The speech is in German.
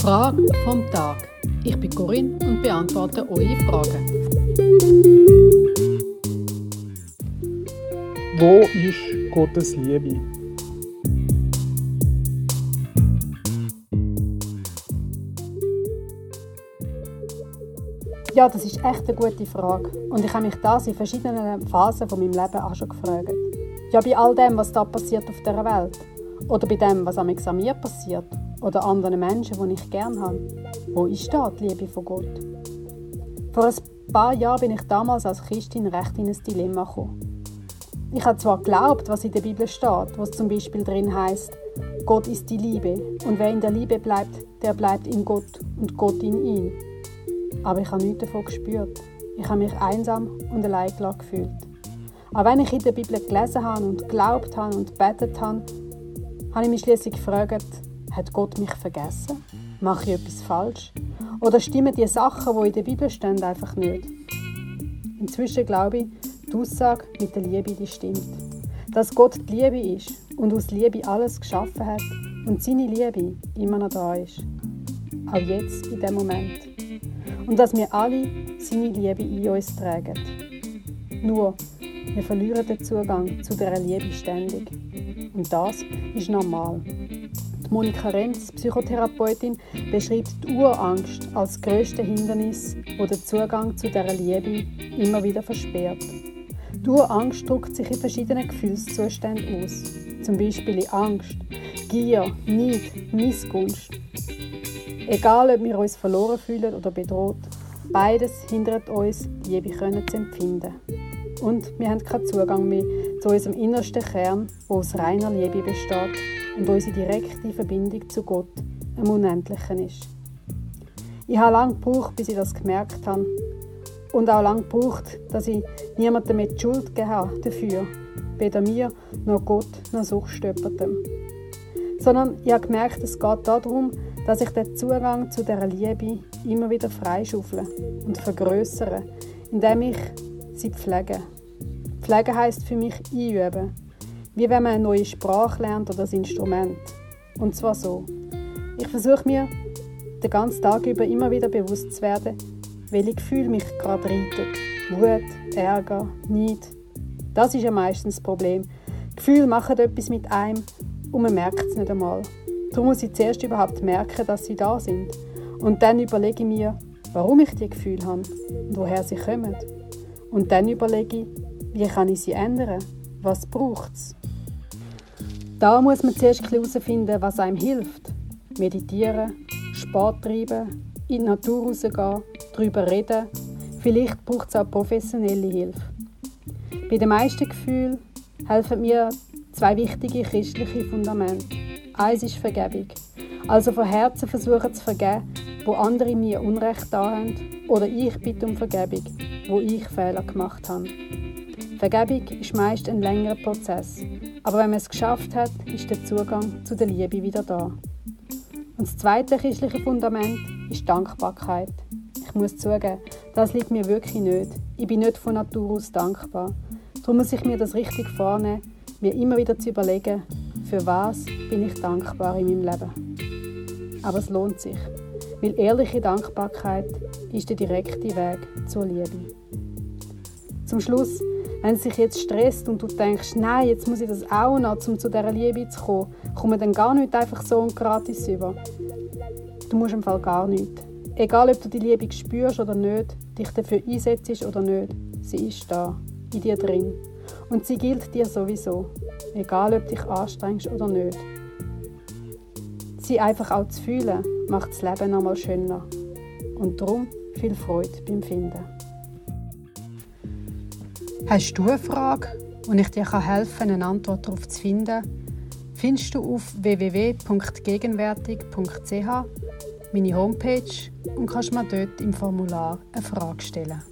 Frage vom Tag. Ich bin Corinne und beantworte eure Fragen. Wo ist Gottes Liebe? Ja, das ist echt eine gute Frage. Und ich habe mich das in verschiedenen Phasen von meinem Leben auch schon gefragt. Ja, bei all dem, was da passiert auf dieser Welt. Oder bei dem, was an mir passiert. Oder anderen Menschen, die ich gerne habe. Wo ist da die Liebe von Gott? Vor ein paar Jahren bin ich damals als Christin recht in ein Dilemma gekommen. Ich habe zwar geglaubt, was in der Bibel steht, wo es zum Beispiel drin heißt, Gott ist die Liebe und wer in der Liebe bleibt, der bleibt in Gott und Gott in ihm. Aber ich habe nichts davon gespürt. Ich habe mich einsam und allein gefühlt. Auch wenn ich in der Bibel gelesen habe und geglaubt habe und betet habe, habe ich mich schließlich gefragt, hat Gott mich vergessen? Mache ich etwas falsch? Oder stimmen die Sachen, die in der Bibel stehen, einfach nicht? Inzwischen glaube ich, die Aussage mit der Liebe die stimmt. Dass Gott die Liebe ist und aus Liebe alles geschaffen hat und seine Liebe immer noch da ist. Auch jetzt, in dem Moment. Und dass wir alle seine Liebe in uns tragen. Nur, wir verlieren den Zugang zu dieser Liebe ständig. Und das ist normal. Die Monika Renz, Psychotherapeutin, beschreibt die Urangst als größte Hindernis, wo den Zugang zu dieser Liebe immer wieder versperrt. Die Urangst drückt sich in verschiedenen Gefühlszuständen aus. Zum Beispiel in Angst, Gier, Neid, Missgunst. Egal, ob wir uns verloren fühlen oder bedroht, beides hindert uns, Liebe zu empfinden. Und wir haben keinen Zugang mehr zu unserem innersten Kern, wo aus reiner Liebe besteht und unsere direkte Verbindung zu Gott am Unendlichen ist. Ich habe lange gebraucht, bis ich das gemerkt habe. Und auch lange gebraucht, dass ich niemandem mit Schuld gegeben habe dafür. Weder mir, noch Gott, noch Suchstöppertem. Sondern ich habe gemerkt, es geht darum, dass ich den Zugang zu dieser Liebe immer wieder freischaufle und vergrößere, indem ich sie pflege. Pflege heißt für mich einüben. Wie wenn man eine neue Sprache lernt oder ein Instrument. Und zwar so. Ich versuche mir den ganzen Tag über immer wieder bewusst zu werden, welche Gefühle mich gerade reitet. Wut, Ärger, Neid. Das ist ja meistens das Problem. Gefühle machen etwas mit einem und man merkt es nicht einmal. Darum muss ich zuerst überhaupt merken, dass sie da sind. Und dann überlege ich mir, warum ich die Gefühle habe und woher sie kommen. Und dann überlege ich, wie kann ich sie ändern? Was braucht es? Da muss man zuerst herausfinden, was einem hilft. Meditieren, Sport treiben, in die Natur rausgehen, darüber reden. Vielleicht braucht es auch professionelle Hilfe. Bei den meisten Gefühlen helfen mir zwei wichtige christliche Fundamente. Eins ist Vergebung. Also von Herzen versuchen zu vergeben, wo andere mir Unrecht da haben, oder ich bitte um Vergebung, wo ich Fehler gemacht habe. Vergebung ist meist ein längerer Prozess, aber wenn man es geschafft hat, ist der Zugang zu der Liebe wieder da. Und das zweite christliche Fundament ist Dankbarkeit. Ich muss zugeben, das liegt mir wirklich nicht. Ich bin nicht von Natur aus dankbar. Darum muss ich mir das richtig vornehmen, mir immer wieder zu überlegen, für was bin ich dankbar in meinem Leben. Aber es lohnt sich. Weil ehrliche Dankbarkeit ist der direkte Weg zur Liebe. Zum Schluss, wenn es sich jetzt stresst und du denkst, nein, jetzt muss ich das auch noch, um zu dieser Liebe zu kommen, kommen dann gar nicht einfach so und gratis über. Du musst im Fall gar nichts. Egal, ob du die Liebe spürst oder nicht, dich dafür einsetzt oder nicht, sie ist da, in dir drin. Und sie gilt dir sowieso, egal ob du dich anstrengst oder nicht. Sie einfach auch zu fühlen, macht das Leben nochmal schöner. Und darum viel Freude beim Finden. Hast du eine Frage und ich dir helfen kann, eine Antwort darauf zu finden, findest du auf www.gegenwärtig.ch meine Homepage und kannst mir dort im Formular eine Frage stellen.